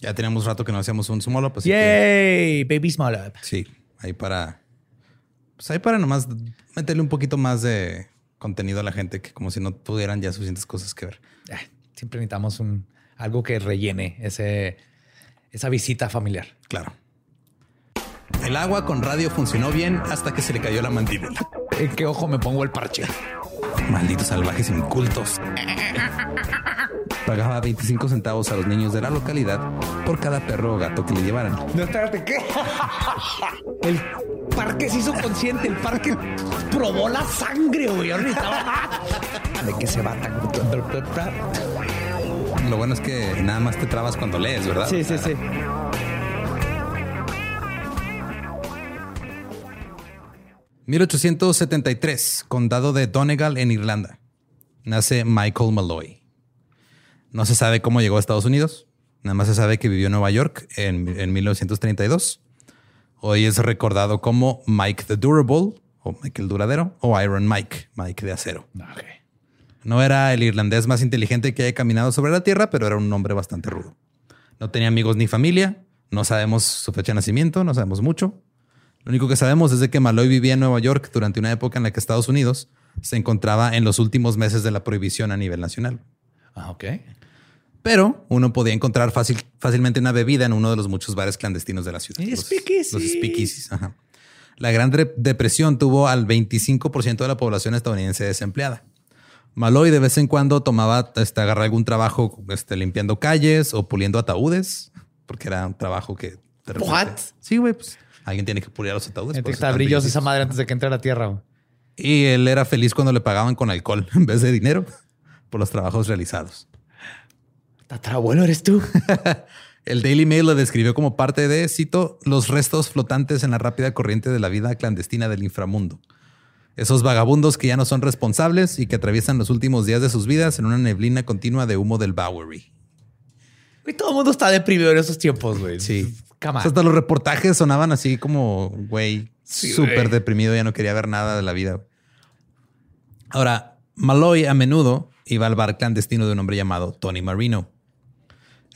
Ya teníamos rato que no hacíamos un small up. así Yay, baby small up. sí, ahí para. Pues ahí para nomás meterle un poquito más de contenido a la gente que como si no tuvieran ya suficientes cosas que ver. Ah, Siempre necesitamos un, algo que rellene ese, esa visita familiar. Claro. El agua con radio funcionó bien hasta que se le cayó la mandíbula. ¿En qué ojo me pongo el parche? Malditos salvajes incultos. Pagaba 25 centavos a los niños de la localidad por cada perro o gato que le llevaran. No, espérate, ¿qué? El parque se hizo consciente, el parque probó la sangre, güey. ¿De qué se va tan... Lo bueno es que nada más te trabas cuando lees, ¿verdad? Sí, sí, sí. 1873, condado de Donegal en Irlanda. Nace Michael Malloy. No se sabe cómo llegó a Estados Unidos. Nada más se sabe que vivió en Nueva York en, en 1932. Hoy es recordado como Mike the Durable, o Mike el Duradero, o Iron Mike, Mike de acero. No era el irlandés más inteligente que haya caminado sobre la tierra, pero era un hombre bastante rudo. No tenía amigos ni familia. No sabemos su fecha de nacimiento, no sabemos mucho. Lo único que sabemos es de que Malloy vivía en Nueva York durante una época en la que Estados Unidos se encontraba en los últimos meses de la prohibición a nivel nacional. Ah, ok. Pero uno podía encontrar fácil, fácilmente una bebida en uno de los muchos bares clandestinos de la ciudad. Los- speakeasies. Los. La Gran Depresión tuvo al 25% de la población estadounidense desempleada. Malloy de vez en cuando tomaba, este, agarrar algún trabajo este, limpiando calles o puliendo ataúdes, porque era un trabajo que... de repente- What? Sí, güey, pues Alguien tiene que pulir los ataúdes. Por que están brillosa esa madre antes de que entre a la tierra. güey. Y él era feliz cuando le pagaban con alcohol en vez de dinero por los trabajos realizados. Tatarabuelo eres tú. El Daily Mail lo describió como parte de, cito, los restos flotantes en la rápida corriente de la vida clandestina del inframundo. Esos vagabundos que ya no son responsables y que atraviesan los últimos días de sus vidas en una neblina continua de humo del Bowery. Güey, todo el mundo está deprimido en esos tiempos, güey. Sí. O sea, hasta los reportajes sonaban así como, güey, súper deprimido, ya no quería ver nada de la vida. Ahora, Malloy a menudo iba al bar clandestino de un hombre llamado Tony Marino.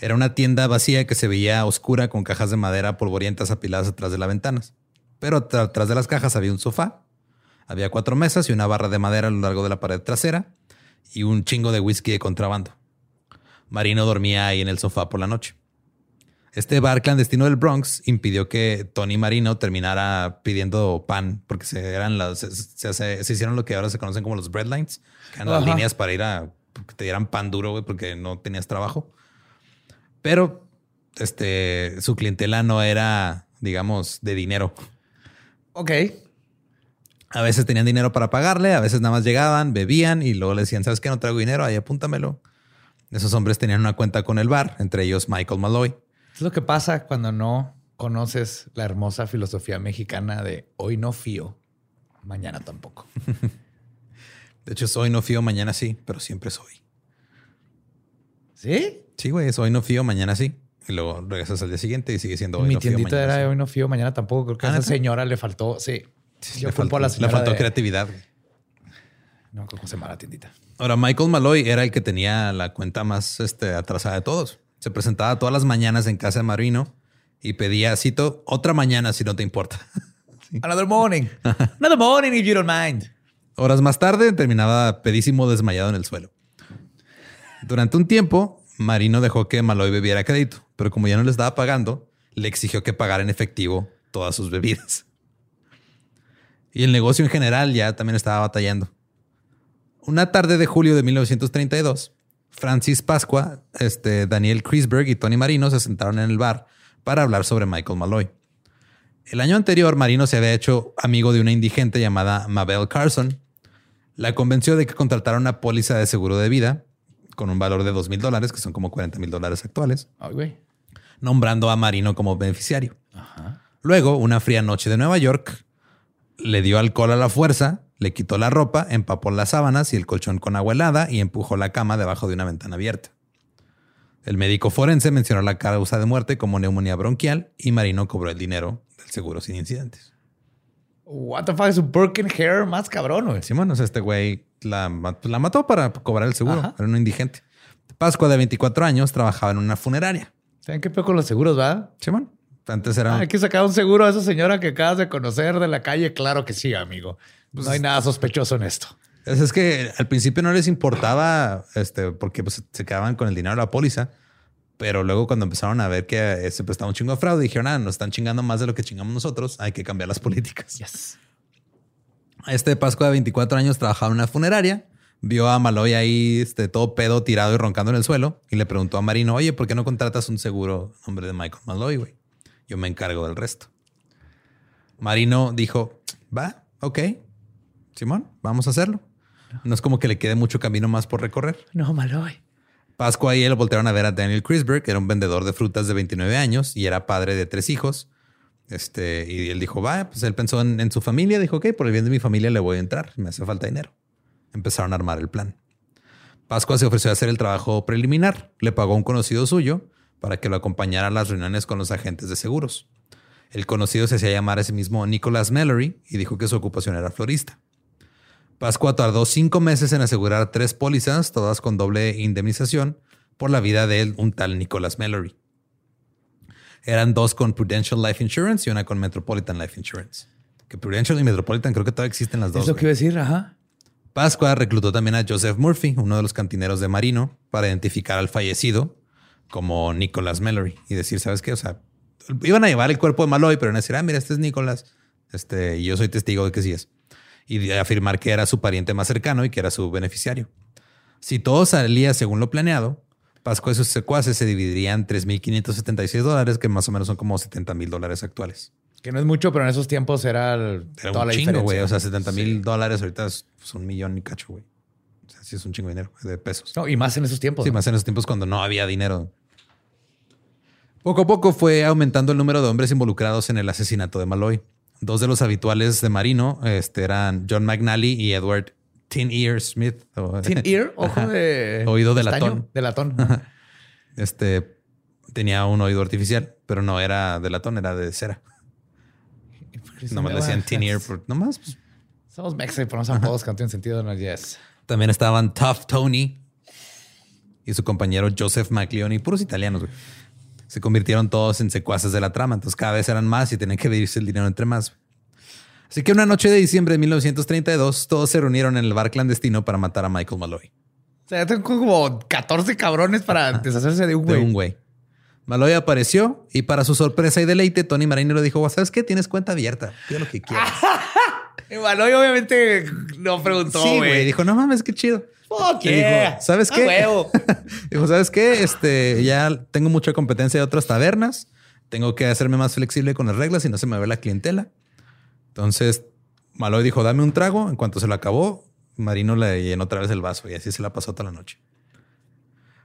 Era una tienda vacía que se veía oscura con cajas de madera polvorientas apiladas atrás de las ventanas. Pero atrás de las cajas había un sofá, había cuatro mesas y una barra de madera a lo largo de la pared trasera y un chingo de whisky de contrabando. Marino dormía ahí en el sofá por la noche. Este bar clandestino del Bronx impidió que Tony Marino terminara pidiendo pan porque se eran las se, se hace- se hicieron lo que ahora se conocen como los breadlines, que eran las líneas para ir a que te dieran pan duro güey, porque no tenías trabajo. Pero este su clientela no era, digamos, de dinero. Ok. A veces tenían dinero para pagarle, a veces nada más llegaban, bebían y luego le decían, ¿sabes qué? No traigo dinero, ahí apúntamelo. Esos hombres tenían una cuenta con el bar, entre ellos Michael Malloy. Es lo que pasa cuando no conoces la hermosa filosofía mexicana de hoy no fío, mañana tampoco. De hecho, es hoy no fío, mañana sí, pero siempre soy. ¿Sí? Sí, güey, es hoy no fío, mañana sí. Y luego regresas al día siguiente y sigue siendo hoy Mi no fío, tiendita mañana era sí. hoy no fío, mañana tampoco. Creo que a Ah, esa señora le faltó, sí. Yo le, culpo faltó, a la le señora faltó de- creatividad. güey. No, ¿cómo se llama la tiendita? Ahora, Michael Malloy era el que tenía la cuenta más este, atrasada de todos. Se presentaba todas las mañanas en casa de Marino y pedía, cito, otra mañana si no te importa. Another morning. Another morning if you don't mind. Horas más tarde terminaba pedísimo desmayado en el suelo. Durante un tiempo, Marino dejó que Malloy bebiera crédito, pero como ya no le estaba pagando, le exigió que pagara en efectivo todas sus bebidas. Y el negocio en general ya también estaba batallando. Una tarde de julio de 1932, Francis Pascua, este, Daniel Krisberg y Tony Marino se sentaron en el bar para hablar sobre Michael Malloy. El año anterior, Marino se había hecho amigo de una indigente llamada Mabel Carson. La convenció de que contratara una póliza de seguro de vida con un valor de dos mil dólares, que son como 40 mil dólares actuales, Ay, güey. nombrando a Marino como beneficiario. Luego, una fría noche de Nueva York, le dio alcohol a la fuerza, le quitó la ropa, empapó las sábanas y el colchón con agua helada y empujó la cama debajo de una ventana abierta. El médico forense mencionó la causa de muerte como neumonía bronquial y Marino cobró el dinero del seguro sin incidentes. What the fuck es un Birkin hair más cabrón, güey. Simón, o sea, este güey la, ma- la mató para cobrar el seguro. Ajá. Era un indigente. Pascua, de 24 años, trabajaba en una funeraria. ¿Saben qué peor con los seguros, va? Simón. Antes era... Hay que sacar un seguro a esa señora que acabas de conocer de la calle. Claro que sí, amigo. No hay nada sospechoso en esto. Es, es que al principio no les importaba, este, porque pues, se quedaban con el dinero de la póliza. Pero luego cuando empezaron a ver que se prestaba un chingo de fraude, dijeron, ah, nos están chingando más de lo que chingamos nosotros. Hay que cambiar las políticas. Yes. Este Pascua de 24 años trabajaba en una funeraria. Vio a Maloy ahí este, todo pedo, tirado y roncando en el suelo. Y le preguntó a Marino, oye, ¿por qué no contratas un seguro nombre de Michael Maloy, güey? Yo me encargo del resto. Marino dijo, va, ok. Simón, vamos a hacerlo. No es como que le quede mucho camino más por recorrer. No, Maloy. Pascua y él voltearon a ver a Daniel Krisberg, que era un vendedor de frutas de 29 años y era padre de tres hijos. Este, y él dijo, va, pues él pensó en, en su familia, dijo, ok, por el bien de mi familia le voy a entrar, me hace falta dinero. Empezaron a armar el plan. Pascua se ofreció a hacer el trabajo preliminar, le pagó a un conocido suyo para que lo acompañara a las reuniones con los agentes de seguros. El conocido se hacía llamar a sí mismo Nicholas Mallory y dijo que su ocupación era florista. Pascua tardó cinco meses en asegurar tres pólizas, todas con doble indemnización, por la vida de él, un tal Nicholas Mallory. Eran dos con Prudential Life Insurance y una con Metropolitan Life Insurance. Que Prudential y Metropolitan creo que todavía existen las dos. Es lo que iba a decir, ajá. Pascua reclutó también a Joseph Murphy, uno de los cantineros de Marino, para identificar al fallecido como Nicholas Mallory y decir, ¿sabes qué? O sea, iban a llevar el cuerpo de Malloy, pero iban a decir, ah, mira, este es Nicholas. Este, y yo soy testigo de que sí es. Y afirmar que era su pariente más cercano y que era su beneficiario. Si todo salía según lo planeado, Pascua y sus secuaces se dividirían 3.576 dólares, que más o menos son como 70 mil dólares actuales. Que no es mucho, pero en esos tiempos era, el- Era toda un la chingo, güey. O sea, 70 mil dólares ahorita es pues, un millón y cacho, güey. O sea, sí es un chingo de dinero, de pesos. No, y más en esos tiempos. Sí, ¿no? más en esos tiempos cuando no había dinero. Poco a poco fue aumentando el número de hombres involucrados en el asesinato de Malloy. Dos de los habituales de Marino este, eran John McNally y Edward Tin Ear Smith. o- Tin ear, ojo de. Oído de estaño, latón. De latón. Este tenía un oído artificial, pero no era de latón, era de cera. Nomás le decían Tin Ear. por- nomás, pues, Somos mexa y ponemos apodos que no tienen sentido. No, yes. También estaban Tough Tony y su compañero Joseph McLeone, puros italianos, güey. Se convirtieron todos en secuaces de la trama, entonces cada vez eran más y tenían que dividirse el dinero entre más. Así que una noche de diciembre de 1932, todos se reunieron en el bar clandestino para matar a Michael Malloy, O sea, ya tengo como 14 cabrones para deshacerse de un de güey. un güey. Malloy apareció y para su sorpresa y deleite, Tony Marino le dijo, ¿sabes qué? Tienes cuenta abierta, pide lo que quieras. Maloy obviamente no preguntó, güey. Dijo, no mames, qué chido. Fuck Le dijo, yeah. ¿sabes A qué? huevo. Dijo, ¿sabes qué? Este, ya tengo mucha competencia de otras tabernas. Tengo que hacerme más flexible con las reglas y no se me ve la clientela. Entonces, Maloy dijo, dame un trago. En cuanto se lo acabó, Marino le llenó otra vez el vaso y así se la pasó toda la noche.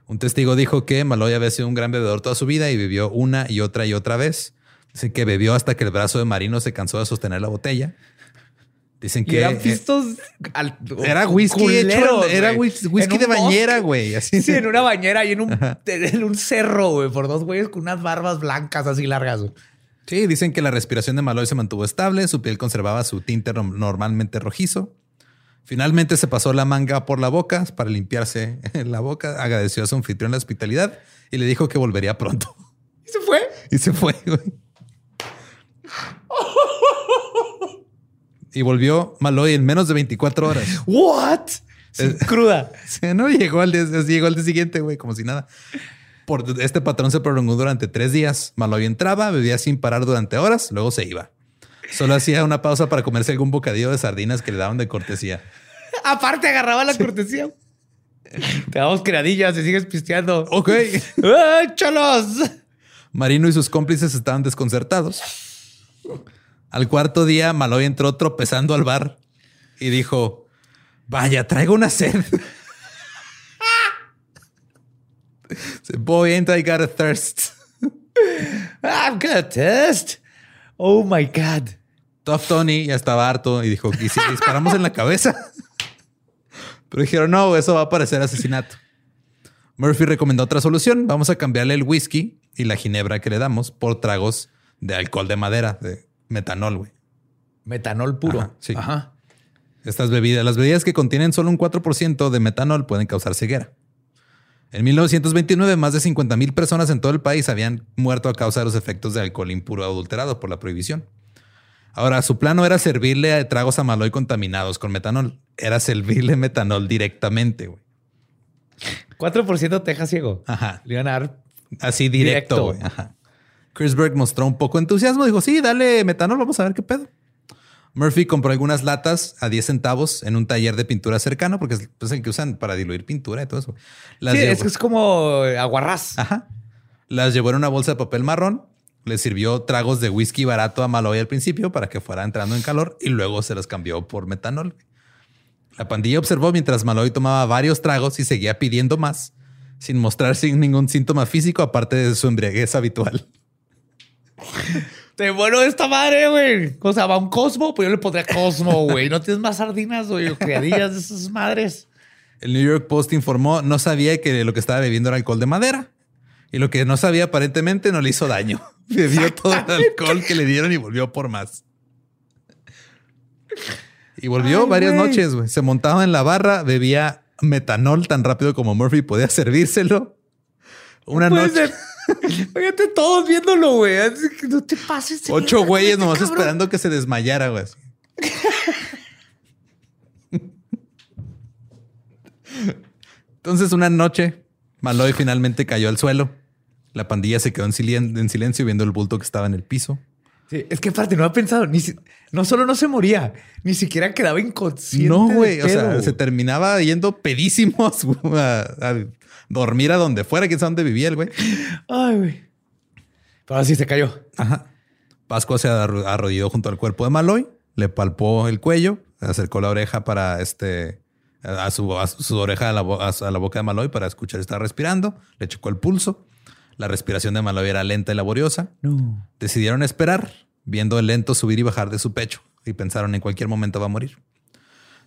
Un testigo dijo que Maloy había sido un gran bebedor toda su vida y bebió una y otra y otra vez. Dicen que bebió hasta que el brazo de Marino se cansó de sostener la botella. Dicen Y que eran eh, pistos. al- era whisky hecho, culeros, en- era whisky de bañera, güey. Así. Sí, en una bañera y en un, en un cerro, güey, por dos güeyes con unas barbas blancas así largas. güey. Sí, dicen que la respiración de Malloy se mantuvo estable, su piel conservaba su tinte normalmente rojizo. Finalmente se pasó la manga por la boca para limpiarse la boca, agradeció a su anfitrión la hospitalidad y le dijo que volvería pronto. ¿Y se fue? Y se fue, güey. Y volvió Malloy en menos de 24 horas. ¿What? Sin cruda. Sí, no llegó al día, llegó al día siguiente, güey, como si nada. Por este patrón se prolongó durante tres días. Malloy entraba, bebía sin parar durante horas, luego se iba. Solo hacía una pausa para comerse algún bocadillo de sardinas que le daban de cortesía. Aparte, agarraba la cortesía. Te damos criadillas y sigues pisteando. Ok. ¡Ah, cholos! Marino y sus cómplices estaban desconcertados. Al cuarto día, Malloy entró tropezando al bar y dijo: Vaya, traigo una sed. Boy, ain't I got a thirst. I've got a test. Oh my God. Tough Tony ya estaba harto y dijo, ¿y si disparamos en la cabeza? Pero dijeron, no, eso va a parecer asesinato. Murphy recomendó otra solución. Vamos a cambiarle el whisky y la ginebra que le damos por tragos de alcohol de madera, de metanol, güey. Metanol puro. Ajá, sí. Ajá. Estas bebidas, las bebidas que contienen solo un 4% de metanol pueden causar ceguera. En 1929, más de 50 mil personas en todo el país habían muerto a causa de los efectos de alcohol impuro adulterado por la prohibición. Ahora, su plano era servirle a tragos a Malloy contaminados con metanol. Era servirle metanol directamente, güey. 4% te deja ciego. Ajá. Le iban a dar. Así directo, Directo. güey. Ajá. Chris Berg mostró un poco de entusiasmo. Dijo, sí, dale metanol, vamos a ver qué pedo. Murphy compró algunas latas a 10 centavos en un taller de pintura cercano, porque es pues, el que usan para diluir pintura y todo eso. Las Sí, llevó- es, como aguarrás. Ajá. Las llevó en una bolsa de papel marrón. Le sirvió tragos de whisky barato a Malloy al principio para que fuera entrando en calor y luego se los cambió por metanol. La pandilla observó mientras Malloy tomaba varios tragos y seguía pidiendo más, sin mostrar ningún síntoma físico aparte de su embriaguez habitual. Te bueno esta madre, güey. O sea, va un Cosmo, pues yo le pondría Cosmo, güey. No tienes más sardinas, güey, o criadillas de esas madres. El New York Post informó no sabía que lo que estaba bebiendo era alcohol de madera. Y lo que no sabía aparentemente no le hizo daño. Bebió todo el alcohol que le dieron y volvió por más. Y volvió Ay, varias noches, güey. Se montaba en la barra, bebía metanol tan rápido como Murphy podía servírselo. Una Puede noche. Fíjate todos viéndolo, güey. No te pases. ocho güeyes este nomás cabrón. esperando que se desmayara, güey. Entonces, una noche, Malloy finalmente cayó al suelo. La pandilla se quedó en, silen- en silencio viendo el bulto que estaba en el piso. Sí, es que aparte no ha pensado, ni si- no solo no se moría, ni siquiera quedaba inconsciente. No, güey. O sea, se terminaba yendo pedísimos a, a dormir a donde fuera, quién sabe dónde vivía el güey. Ay, güey. Pero así se cayó. Ajá. Pascua se arro- arrodilló junto al cuerpo de Maloy, le palpó el cuello, acercó la oreja para este a su, a su oreja la, a la boca de Maloy para escuchar si estaba respirando, le checó el pulso. La respiración de Maloy era lenta y laboriosa. No. Decidieron esperar, viendo el lento subir y bajar de su pecho, y pensaron en cualquier momento va a morir.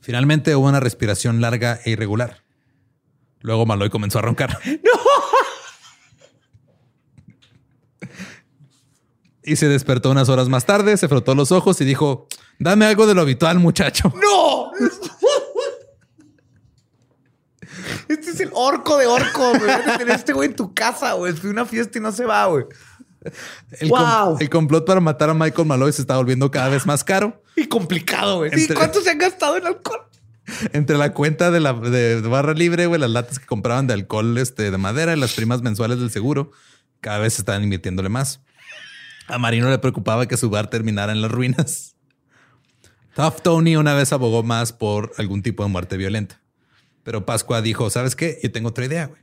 Finalmente hubo una respiración larga e irregular. Luego Maloy comenzó a roncar. Y se despertó unas horas más tarde, se frotó los ojos y dijo, dame algo de lo habitual, muchacho. ¡No! Este es el orco de orco, güey. Tener este güey en tu casa, güey. Fue una fiesta y no se va, güey. El, com- Wow. el complot para matar a Michael Malloy se está volviendo cada vez más caro. Y complicado, güey. ¿Y cuánto se han gastado en alcohol? Entre la cuenta de la barra libre, güey, las latas que compraban de alcohol este, de madera y las primas mensuales del seguro, cada vez estaban invirtiéndole más. A Marino le preocupaba que su bar terminara en las ruinas. Tough Tony una vez abogó más por algún tipo de muerte violenta. Pero Pascua dijo, ¿sabes qué? Yo tengo otra idea, güey.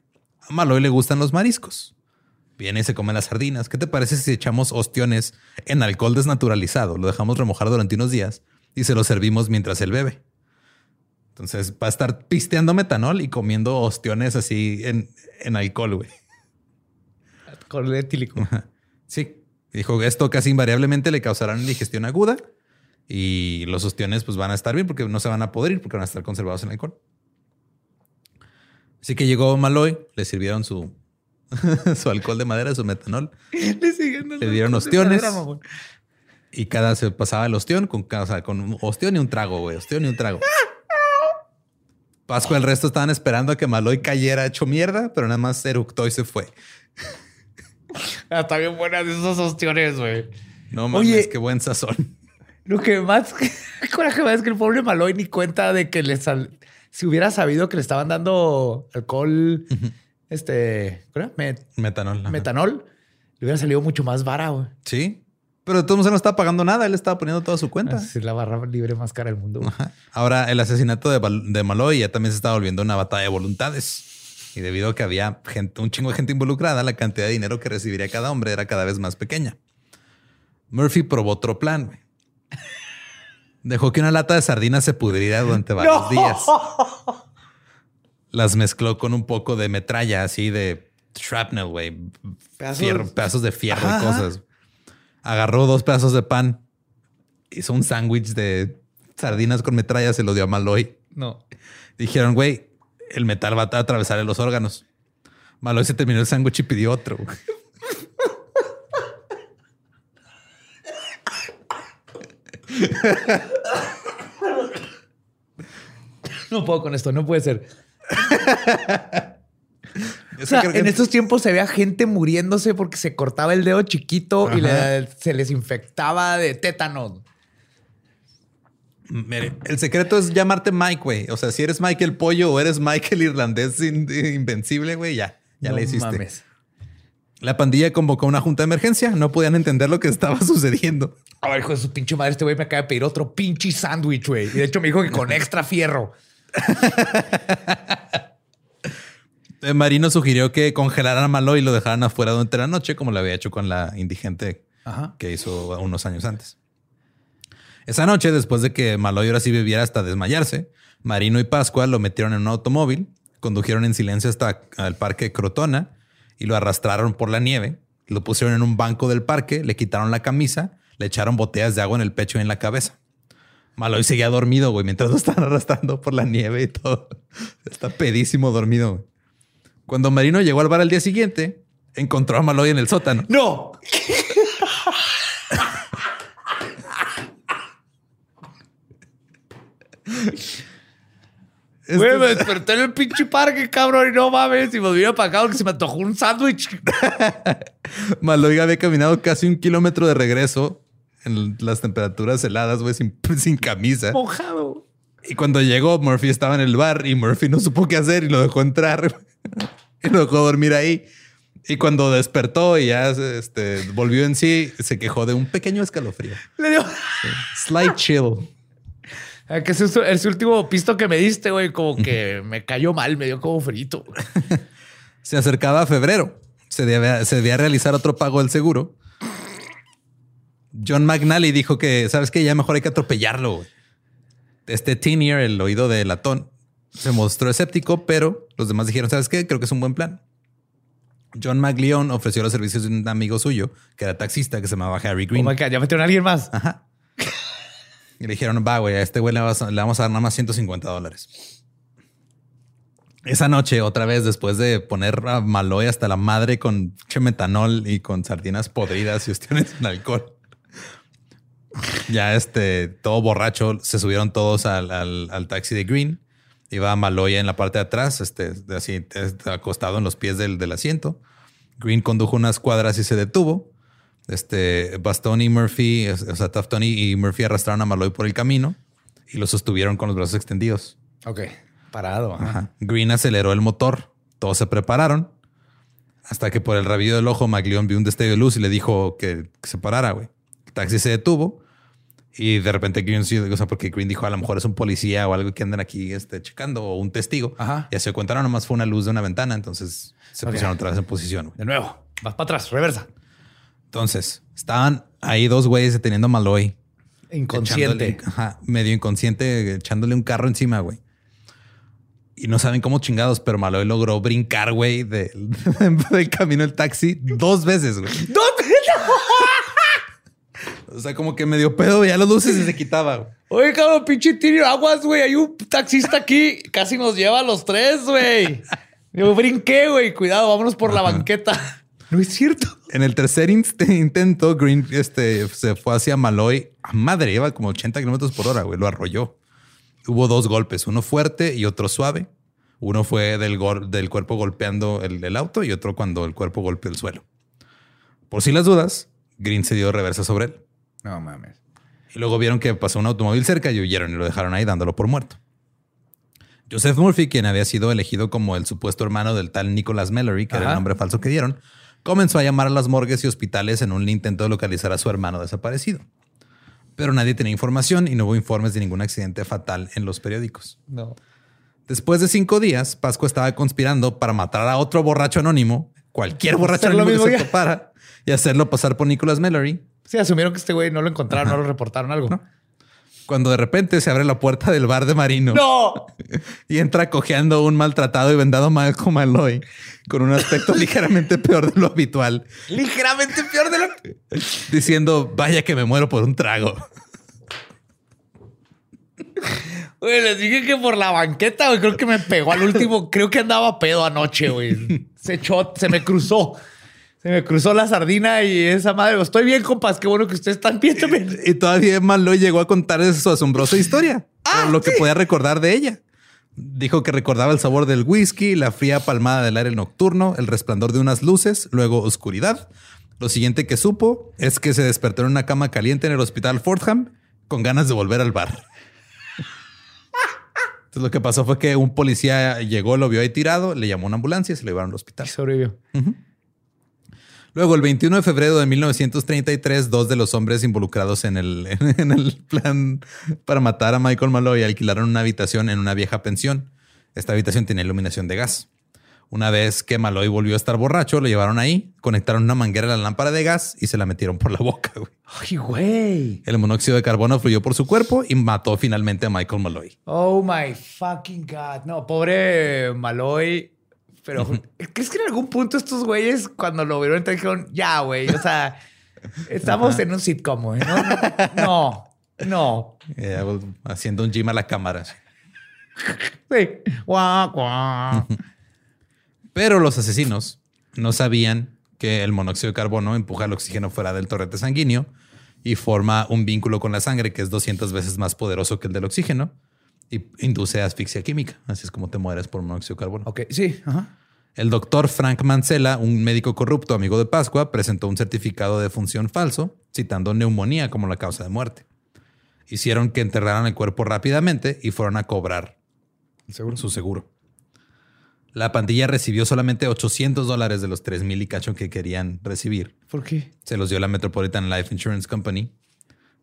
A Maloy le gustan los mariscos. Viene y se come las sardinas. ¿Qué te parece si echamos ostiones en alcohol desnaturalizado? Lo dejamos remojar durante unos días y se lo servimos mientras él bebe. Entonces va a estar pisteando metanol y comiendo ostiones así en, en alcohol, güey. Alcohol etílico. Sí. Dijo, esto casi invariablemente le causará una indigestión aguda y los ostiones pues van a estar bien porque no se van a podrir porque van a estar conservados en alcohol. Así que llegó Maloy, le sirvieron su, su alcohol de madera, su metanol Le dieron ostiones. madera, y cada se pasaba el ostión con, o sea, con un ostión y un trago, güey, ostión y un trago. Pascua, el resto estaban esperando a que Maloy cayera hecho mierda, pero nada más eructó y se fue. Está bien buenas esas ostiones, güey. No mames, Oye. qué buen sazón. Lo que más coraje me da es que el pobre Maloy ni cuenta de que le sal... Si hubiera sabido que le estaban dando alcohol, este, ¿cómo era? Met- Metanol. ajá. metanol, le hubiera salido mucho más vara, güey. Sí, pero de todos modos él no estaba pagando nada, él estaba poniendo toda su cuenta. Es la barra libre más cara del mundo. Ajá. Ahora, el asesinato de, de Maloy ya también se estaba volviendo una batalla de voluntades. Y debido a que había gente, un chingo de gente involucrada, la cantidad de dinero que recibiría cada hombre era cada vez más pequeña. Murphy probó otro plan. Dejó que una lata de sardinas se pudriera durante varios días. Las mezcló con un poco de metralla, así de shrapnel, güey. Pedazos- Fierro- pedazos de fierro Ajá, y cosas. Agarró dos pedazos de pan. Hizo un sándwich de sardinas con metralla, se lo dio a Maloy. No. Dijeron, güey, el metal va a atravesar los órganos. Maloy se terminó el sándwich y pidió otro. No puedo con esto, no puede ser. O sea, en estos tiempos se veía gente muriéndose porque se cortaba el dedo chiquito y le- se les infectaba de tétano. Mire, el secreto es llamarte Mike, güey. O sea, si eres Mike el pollo o eres Mike el irlandés in- invencible, güey, ya, ya No le hiciste. mames. La pandilla convocó una junta de emergencia. No podían entender lo que estaba sucediendo. A ver, hijo de su pinche madre, este güey me acaba de pedir otro pinche sándwich, güey. Y de hecho me dijo que con extra fierro. Eh, Marino sugirió que congelaran a Maloy y lo dejaran afuera durante la noche, como lo había hecho con la indigente Ajá. que hizo unos años antes. Esa noche, después de que Maloy ahora sí bebiera hasta desmayarse, Marino y Pascua lo metieron en un automóvil, condujeron en silencio hasta el parque Crotona y lo arrastraron por la nieve, lo pusieron en un banco del parque, le quitaron la camisa, le echaron botellas de agua en el pecho y en la cabeza. Maloy seguía dormido, güey, mientras lo estaban arrastrando por la nieve y todo. Está pedísimo dormido. güey. Cuando Marino llegó al bar al día siguiente, encontró a Maloy en el sótano. ¡No! Güey, me desperté en el pinche parque, cabrón, y no mames. Y me vine para acá porque se me antojó un sándwich. Maloy había caminado casi un kilómetro de regreso en las temperaturas heladas, güey, sin, sin camisa. Mojado. Y cuando llegó, Murphy estaba en el bar y Murphy no supo qué hacer y lo dejó entrar y lo dejó dormir ahí. Y cuando despertó y ya este, volvió en sí, se quejó de un pequeño escalofrío. Le dio. Slight chill. Ah, Que ese, ese último pisto que me diste, güey, como que me cayó mal, me dio como frito. Se acercaba a febrero. Se debía, se debía realizar otro pago del seguro. John McNally dijo que, ¿sabes qué? Ya mejor hay que atropellarlo. güey. Este Tinier, el oído de latón, se mostró escéptico, pero los demás dijeron, ¿sabes qué? Creo que es un buen plan. John McLeon ofreció los servicios de un amigo suyo, que era taxista, que se llamaba Harry Oh Green. my God, ya metieron a alguien más. Ajá. Y le dijeron, va, güey, a este güey le, vamos a dar nada más 150 dólares. Esa noche, otra vez, después de poner a Maloy hasta la madre con che metanol y con sardinas podridas y ostiones en alcohol. Ya este, todo borracho, se subieron todos al, al- al taxi de Green. Iba Maloy en la parte de atrás, este, así, acostado en los pies del, del asiento. Green condujo unas cuadras y se detuvo. Este, Bastoni y Murphy, o sea, Taftoni y Murphy arrastraron a Maloy por el camino y lo sostuvieron con los brazos extendidos. Ok. Parado. ajá. Ajá. Green aceleró el motor. Todos se prepararon. Hasta que por el rabillo del ojo, McLeon vio un destello de luz y le dijo que, que se parara, güey. El taxi se detuvo. Y de repente Green, sí, o sea, porque Green dijo a lo mejor es un policía o algo que andan aquí este, checando o un testigo. Ajá. Y se cuenta, no, nomás fue una luz de una ventana. Entonces se pusieron otra vez en posición. De nuevo. Vas para atrás. Reversa. Entonces estaban ahí dos güeyes deteniendo a Maloy. Inconsciente. Ajá, medio inconsciente, echándole un carro encima, güey. Y no saben cómo chingados, pero Maloy logró brincar, güey, de- del camino del taxi dos veces, güey. ¿Dónde? O sea, como que medio pedo, veía las luces y se quitaba. güey. Oye, cabrón, pinche tiro aguas, güey. Hay un taxista aquí. Casi nos lleva a los tres, güey. Yo brinqué, güey. Cuidado, vámonos por la banqueta. No es cierto. En el tercer intento, Green este, se fue hacia Maloy a madre, iba como 80 kilómetros por hora, güey, lo arrolló. Hubo dos golpes, uno fuerte y otro suave. Uno fue del, gol- del cuerpo golpeando el, el auto y otro cuando el cuerpo golpeó el suelo. Por si las dudas, Green se dio reversa sobre él. No mames. Y luego vieron que pasó un automóvil cerca y huyeron y lo dejaron ahí dándolo por muerto. Joseph Murphy, quien había sido elegido como el supuesto hermano del tal Nicholas Mallory, que era el nombre falso que dieron, comenzó a llamar a las morgues y hospitales en un intento de localizar a su hermano desaparecido. Pero nadie tenía información y no hubo informes de ningún accidente fatal en los periódicos. No. Después de cinco días, Pascua estaba conspirando para matar a otro borracho anónimo, cualquier borracho anónimo que se topara, y hacerlo pasar por Nicholas Mallory, Sí, asumieron que este güey no lo encontraron, no lo reportaron algo. cuando de repente se abre la puerta del bar de Marino. ¡No! Y entra cojeando un maltratado y vendado Malcolm Malloy con un aspecto ligeramente peor de lo habitual, Ligeramente peor de lo diciendo, vaya que me muero por un trago. Güey, les dije que por la banqueta, güey, creo que me pegó al último. Creo que andaba pedo anoche, güey. Se echó, se me cruzó. Se me cruzó la sardina y esa madre. Estoy bien, compas. Qué bueno que ustedes están bien también. Y todavía Malloy llegó a contar su asombrosa historia, por lo que podía recordar de ella. Dijo que recordaba el sabor del whisky, la fría palmada del aire nocturno, el resplandor de unas luces, luego oscuridad. Lo siguiente que supo es que se despertó en una cama caliente en el hospital Fordham con ganas de volver al bar. Entonces lo que pasó fue que un policía llegó, lo vio ahí tirado, le llamó a una ambulancia y se lo llevaron al hospital. Y sobrevivió. Luego, el 21 de febrero de 1933, dos de los hombres involucrados en el, en el plan para matar a Michael Malloy alquilaron una habitación en una vieja pensión. Esta habitación tenía iluminación de gas. Una vez que Malloy volvió a estar borracho, lo llevaron ahí, conectaron una manguera a la lámpara de gas y se la metieron por la boca. güey. Ay, güey. El monóxido de carbono fluyó por su cuerpo y mató finalmente a Michael Malloy. Oh my fucking God. No, pobre Maloy. Pero ¿crees que en algún punto estos güeyes, cuando lo vieron, te dijeron, ya, güey? O sea, estamos en un sitcom, güey. No, no, no. Eh, haciendo un gym a la cámara. Sí. Guau, guau. Pero los asesinos no sabían que el monóxido de carbono empuja el oxígeno fuera del torrente sanguíneo y forma un vínculo con la sangre que es 200 veces más poderoso que el del oxígeno y induce asfixia química. Así es como te mueres por monóxido de carbono. Ok, sí. Ajá. El doctor Frank Mancela, un médico corrupto amigo de Pascua, presentó un certificado de función falso citando neumonía como la causa de muerte. Hicieron que enterraran el cuerpo rápidamente y fueron a cobrar Seguro. su seguro. La pandilla recibió solamente 800 dólares de los 3 mil y cacho que querían recibir. ¿Por qué? Se los dio la Metropolitan Life Insurance Company.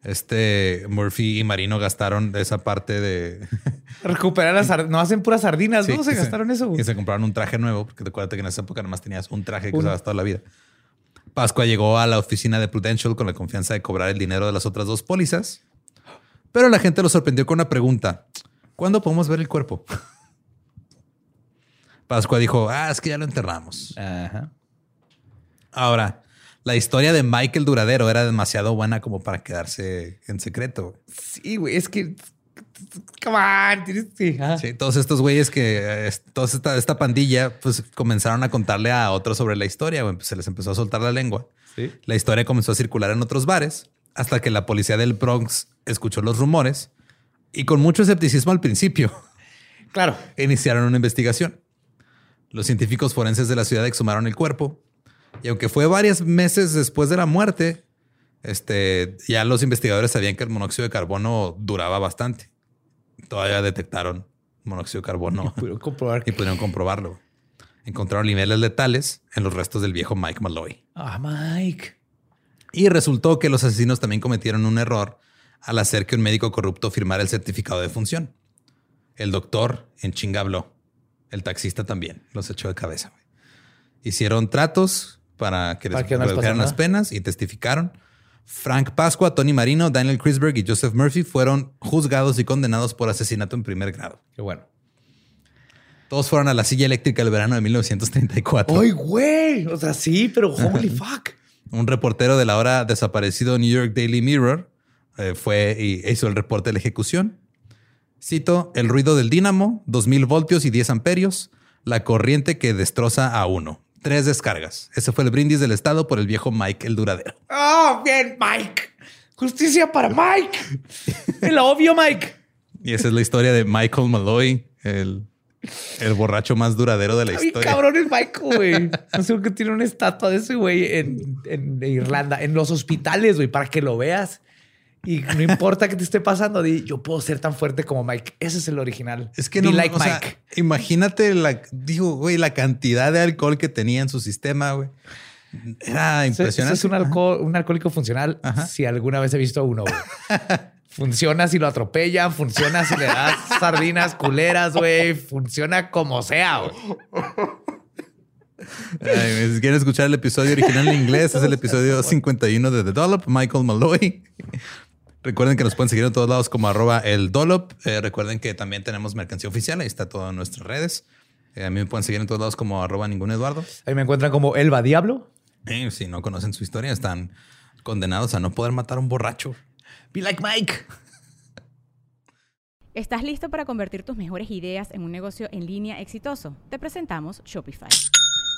Este Murphy y Marino gastaron de esa parte de. Recuperar las sardinas. No hacen puras sardinas, Sí, ¿no? Se gastaron eso. Y se compraron un traje nuevo, porque te acuerdas que en esa época nada más tenías un traje que Uno. usabas toda la vida. Pascua llegó a la oficina de Prudential con la confianza de cobrar el dinero de las otras dos pólizas, pero la gente lo sorprendió con una pregunta. ¿Cuándo podemos ver el cuerpo? Pascua dijo, ah, es que ya lo enterramos. Ajá. Ahora, la historia de Michael Duradero era demasiado buena como para quedarse en secreto. Sí, güey, es que. Come on. tienes- Sí. Sí, todos estos güeyes que, eh, toda esta, esta pandilla, pues comenzaron a contarle a otros sobre la historia, güey, pues, se les empezó a soltar la lengua. Sí. La historia comenzó a circular en otros bares hasta que la policía del Bronx escuchó los rumores y con mucho escepticismo al principio Claro. iniciaron una investigación. Los científicos forenses de la ciudad exhumaron el cuerpo y aunque fue varios meses después de la muerte, este, ya los investigadores sabían que el monóxido de carbono duraba bastante. Todavía detectaron monóxido de carbono Pudieron comprobar y pudieron comprobarlo. Encontraron niveles letales en los restos del viejo Mike Malloy. Ah, Mike. Y resultó que los asesinos también cometieron un error al hacer que un médico corrupto firmara el certificado de función. El doctor en chinga habló. El taxista también los echó de cabeza. Hicieron tratos para que Para les que no les redujeran pasara las penas y testificaron. Frank Pascua, Tony Marino, Daniel Krisberg y Joseph Murphy fueron juzgados y condenados por asesinato en primer grado. Qué bueno. Todos fueron a la silla eléctrica el verano de 1934. ¡Ay, güey! O sea, sí, pero holy fuck. Un reportero de la ahora desaparecido New York Daily Mirror eh, fue y hizo el reporte de la ejecución. Cito, el ruido del dínamo, 2000 voltios y 10 amperios, la corriente que destroza a uno. Tres descargas. Ese fue el brindis del Estado por el viejo Mike el Duradero. ¡Oh, bien, Mike! ¡Justicia para Mike! El obvio, Mike. Y esa es la historia de Michael Malloy, el, el borracho más duradero de la bien historia. cabrón el Michael, güey. No sé por qué tiene una estatua de ese güey en, en Irlanda, en los hospitales, güey, para que lo veas. Y no importa qué te esté pasando, di, yo puedo ser tan fuerte como Mike. Ese es el original. Es que Be no, like o sea, Mike. imagínate la, digo, güey, la cantidad de alcohol que tenía en su sistema, güey. Era impresionante. es un, alcohol, un alcohólico funcional. Ajá. Si alguna vez he visto uno, güey. Funciona si lo atropellan, funciona si le das sardinas culeras, güey. Funciona como sea, güey. Ay, si quieren escuchar el episodio original en inglés, es el episodio 51 de The Dollop, Michael Malloy. Recuerden que nos pueden seguir en todos lados como arroba el. Eh, recuerden que también tenemos mercancía oficial, ahí está todo en nuestras redes. Eh, a mí me pueden seguir en todos lados como arroba ningún Eduardo. Ahí me encuentran como Elba Diablo. Eh, si no conocen su historia, están condenados a no poder matar a un borracho. Be like Mike. ¿Estás listo para convertir tus mejores ideas en un negocio en línea exitoso? Te presentamos Shopify.